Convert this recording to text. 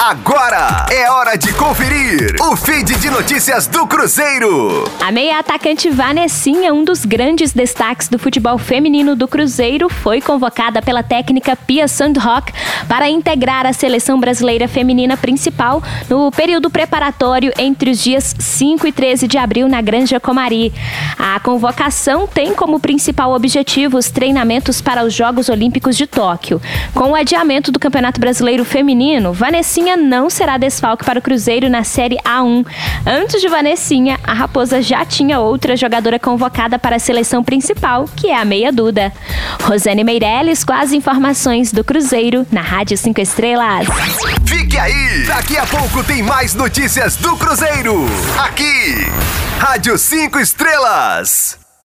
Agora é hora de conferir o feed de notícias do Cruzeiro. A meia atacante Vanessinha, um dos grandes destaques do futebol feminino do Cruzeiro, foi convocada pela técnica Pia Sandrock para integrar a seleção brasileira feminina principal no período preparatório entre os dias 5 e 13 de abril na Granja Comari. A convocação tem como principal objetivo os treinamentos para os Jogos Olímpicos de Tóquio. Com o adiamento do Campeonato Brasileiro Feminino, Vanessinha não será desfalque para o Cruzeiro na Série A1. Antes de Vanessinha, a Raposa já tinha outra jogadora convocada para a seleção principal, que é a Meia Duda. Rosane Meirelles com as informações do Cruzeiro na Rádio 5 Estrelas. Fique aí! Daqui a pouco tem mais notícias do Cruzeiro. Aqui, Rádio 5 Estrelas.